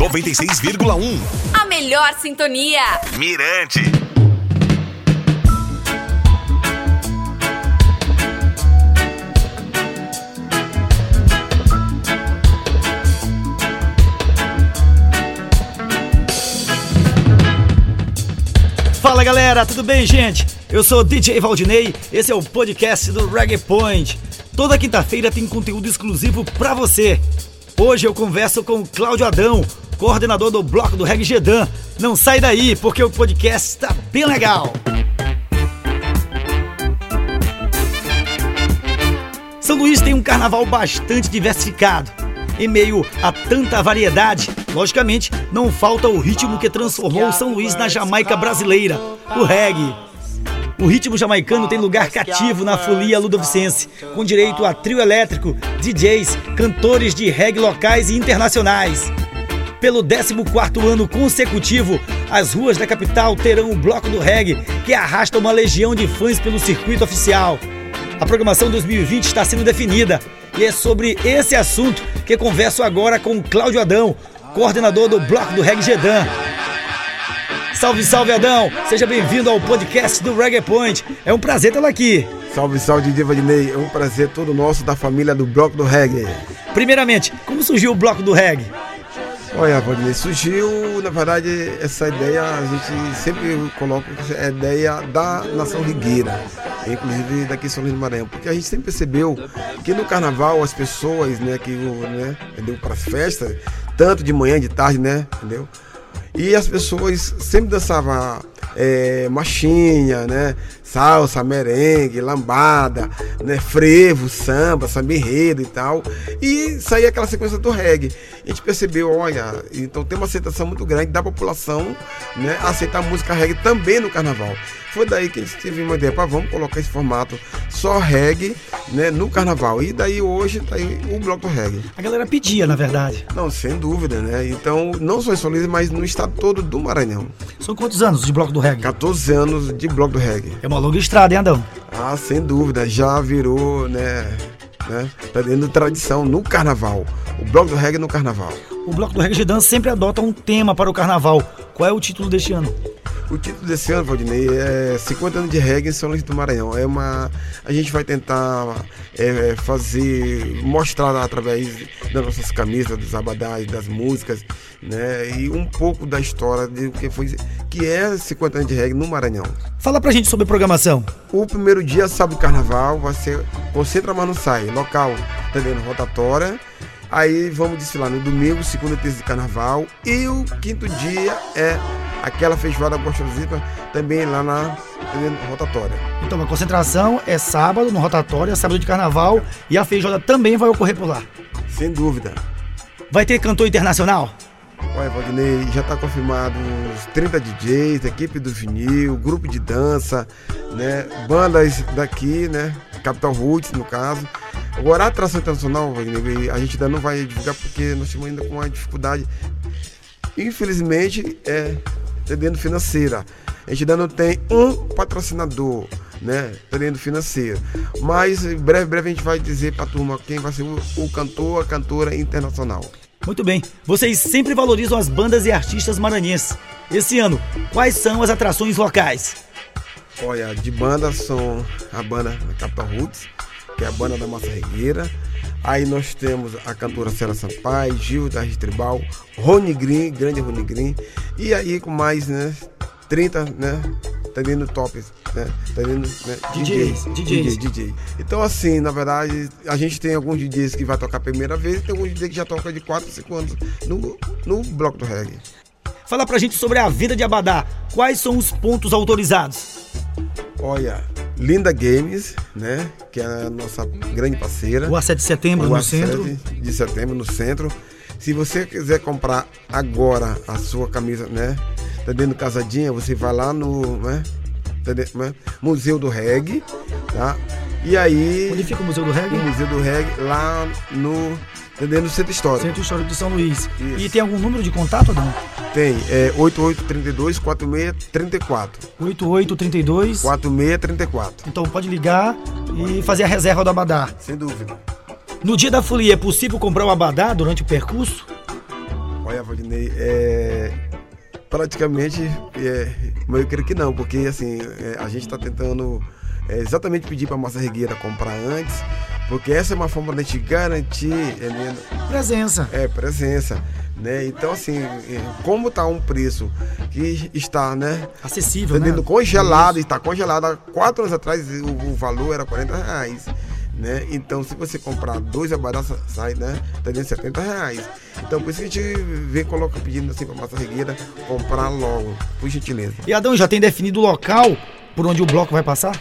96,1. A melhor sintonia. Mirante. Fala galera, tudo bem, gente? Eu sou DJ Valdinei, esse é o podcast do Reggae Point. Toda quinta-feira tem conteúdo exclusivo pra você. Hoje eu converso com Cláudio Adão, coordenador do bloco do Reggae Gedan. Não sai daí, porque o podcast está bem legal. São Luís tem um carnaval bastante diversificado. Em meio a tanta variedade, logicamente, não falta o ritmo que transformou São Luís na Jamaica brasileira, o reggae. O ritmo jamaicano tem lugar cativo na folia ludovicense, com direito a trio elétrico, DJs, cantores de reggae locais e internacionais. Pelo 14º ano consecutivo, as ruas da capital terão o bloco do reggae, que arrasta uma legião de fãs pelo circuito oficial. A programação 2020 está sendo definida e é sobre esse assunto que converso agora com Cláudio Adão, coordenador do Bloco do Reggae Gedan. Salve, salve Adão! Seja bem-vindo ao podcast do Reggae Point. É um prazer tê-lo aqui. Salve, salve, Diva Dinei. É um prazer todo nosso da família do Bloco do Reggae. Primeiramente, como surgiu o Bloco do Reggae? Olha, Valdinei, surgiu, na verdade, essa ideia, a gente sempre coloca é a ideia da nação rigueira, inclusive daqui em São Luís do Maranhão, porque a gente sempre percebeu que no carnaval as pessoas, né, que né, entendeu, para as festas, tanto de manhã, de tarde, né, entendeu? E as pessoas sempre dançavam é, machinha, né? Salsa, merengue, lambada, né? frevo, samba, samba enredo e tal. E saía aquela sequência do reggae. A gente percebeu, olha, então tem uma aceitação muito grande da população né? aceitar música reggae também no carnaval. Foi daí que a gente teve uma ideia, para vamos colocar esse formato só reggae né, no carnaval. E daí hoje tá aí o bloco do reggae. A galera pedia, na verdade. Não, sem dúvida, né? Então, não só em São Luís, mas no estado todo do Maranhão. São quantos anos de bloco do reggae? 14 anos de bloco do reggae. É uma longa estrada, hein, Adão? Ah, sem dúvida, já virou, né? né tá dentro de tradição no carnaval. O bloco do reggae no carnaval. O bloco do reggae de dança sempre adota um tema para o carnaval. Qual é o título deste ano? O título desse ano, Valdinei, é 50 anos de reggae em São Luís do Maranhão. É uma, a gente vai tentar é, fazer, mostrar através das nossas camisas, dos abadás, das músicas, né, e um pouco da história de que foi, que é 50 anos de reggae no Maranhão. Fala pra gente sobre a programação. O primeiro dia, sábado carnaval, vai ser Concentra Mas Não Sai, local, entendendo, rotatória. Aí vamos desfilar no domingo, segunda e terça de carnaval. E o quinto dia é aquela feijoada gostosíssima também lá na rotatória. Então a concentração é sábado no rotatório, é sábado de carnaval e a feijoada também vai ocorrer por lá. Sem dúvida. Vai ter cantor internacional? Olha, Valdinei, já está confirmado os 30 DJs, equipe do vinil, grupo de dança, né, bandas daqui, né, Capital Roots no caso. Agora a atração internacional, Valdinei, a gente ainda não vai divulgar porque nós estamos ainda com uma dificuldade. Infelizmente, é dentro financeira. A gente ainda não tem um patrocinador, né? Dentro financeiro. Mas em breve, breve a gente vai dizer para a turma quem vai ser o, o cantor, a cantora internacional. Muito bem. Vocês sempre valorizam as bandas e artistas maranhenses. Esse ano, quais são as atrações locais? Olha, de banda são a banda Capital Roots, que é a banda da Massa Regueira. Aí nós temos a cantora Célia Sampaio, Gil da Tribal, Rony Green, grande Rony Green. E aí com mais, né, 30, né, tá vindo top, né, tá vindo, né, DJs, DJs. DJ, DJ. Então assim, na verdade, a gente tem alguns DJs que vai tocar a primeira vez e tem alguns DJs que já toca de 4, 5 anos no, no bloco do reggae. Fala pra gente sobre a vida de Abadá. Quais são os pontos autorizados? Olha, Linda Games, né? Que é a nossa grande parceira. O 7 de setembro o no centro. de setembro no centro. Se você quiser comprar agora a sua camisa, né? Tá dentro casadinha, você vai lá no né, tá dentro, né, Museu do Reggae, tá? E aí. Onde fica o Museu do Reggae? O Museu do Reggae lá no Entendeu? No Centro Histórico. Centro Histórico de São Luís. Isso. E tem algum número de contato, Adão? Tem, é 8832-4634. 8832 4634. Então pode ligar e fazer a reserva do Abadá. Sem dúvida. No dia da folia, é possível comprar o Abadá durante o percurso? Olha, Valdinei, é, praticamente, é, mas eu creio que não, porque assim, é, a gente está tentando é, exatamente pedir para a Massa Regueira comprar antes, porque essa é uma forma de a gente garantir é, presença. É, presença. Né? Então, assim, é, como está um preço que está, né? Acessível, né? Congelado, está congelado. Há quatro anos atrás o, o valor era 40 reais. Né? Então, se você comprar dois abaraços, sai, né? Tá dentro 70 reais. Então, por isso que a gente vem coloca, pedindo assim para massa regueira comprar logo, por gentileza. E Adão, já tem definido o local por onde o bloco vai passar?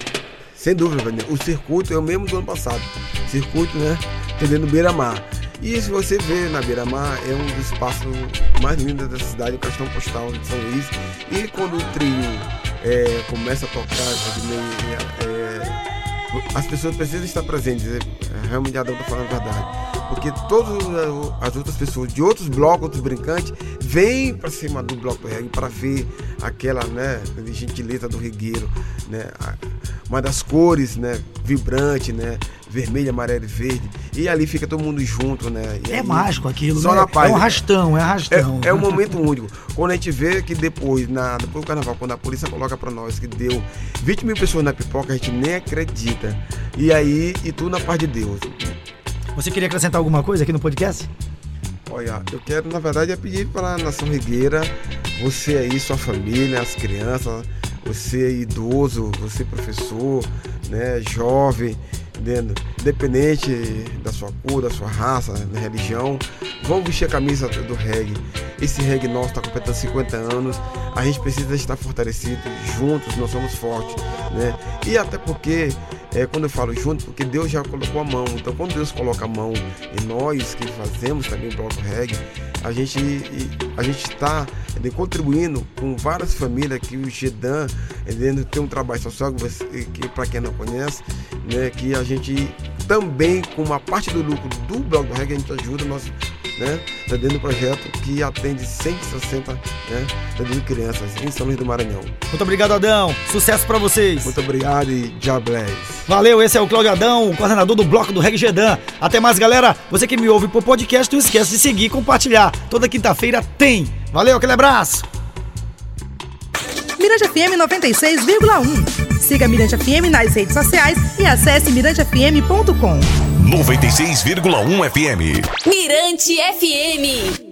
Sem dúvida, O circuito é o mesmo do ano passado. Circuito, né? Entendendo Beira-Mar. E se você vê na Beira-Mar, é um dos espaços mais lindos da cidade, o Castão Postal de São Luís. E quando o trio é, começa a tocar, é, as pessoas precisam estar presentes. É, realmente Adão está falando a verdade. Porque todas as outras pessoas de outros blocos, outros brincantes, vêm para cima do bloco reggae para ver aquela né, gentileza do regueiro, né, uma das cores né, vibrante, né, vermelho, amarelo e verde. E ali fica todo mundo junto, né? E é aí, mágico aquilo, só né? na paz. É um arrastão, é arrastão. É, é um momento único. Quando a gente vê que depois, na, depois do carnaval, quando a polícia coloca para nós que deu 20 mil pessoas na pipoca, a gente nem acredita. E aí, e tudo na paz de Deus. Você queria acrescentar alguma coisa aqui no podcast? Olha, eu quero, na verdade, é pedir para a Nação Rigueira, você aí, sua família, as crianças, você idoso, você professor, né, jovem, independente da sua cor, da sua raça, da religião, vamos vestir a camisa do reggae. Esse reggae nosso está completando 50 anos, a gente precisa estar fortalecido, juntos nós somos fortes, né? E até porque é, quando eu falo junto, porque Deus já colocou a mão. Então, quando Deus coloca a mão em nós que fazemos também o bloco reggae, a gente a gente está contribuindo com várias famílias que o Gedan ele tem um trabalho social que, que para quem não conhece, né, que a gente também com uma parte do lucro do bloco reggae a gente ajuda nós né? Tá dentro do projeto que atende 160 né? Tá de crianças em São Luís do Maranhão. Muito obrigado, Adão. Sucesso para vocês. Muito obrigado e já bless. Valeu, esse é o Cláudio Adão, o coordenador do bloco do Reg Gedan. Até mais, galera. Você que me ouve por podcast, não esquece de seguir e compartilhar. Toda quinta-feira tem. Valeu, aquele abraço. Mirante FM 96,1. Siga Mirante FM nas redes sociais e acesse mirantefm.com. 96,1 FM. Mirante FM.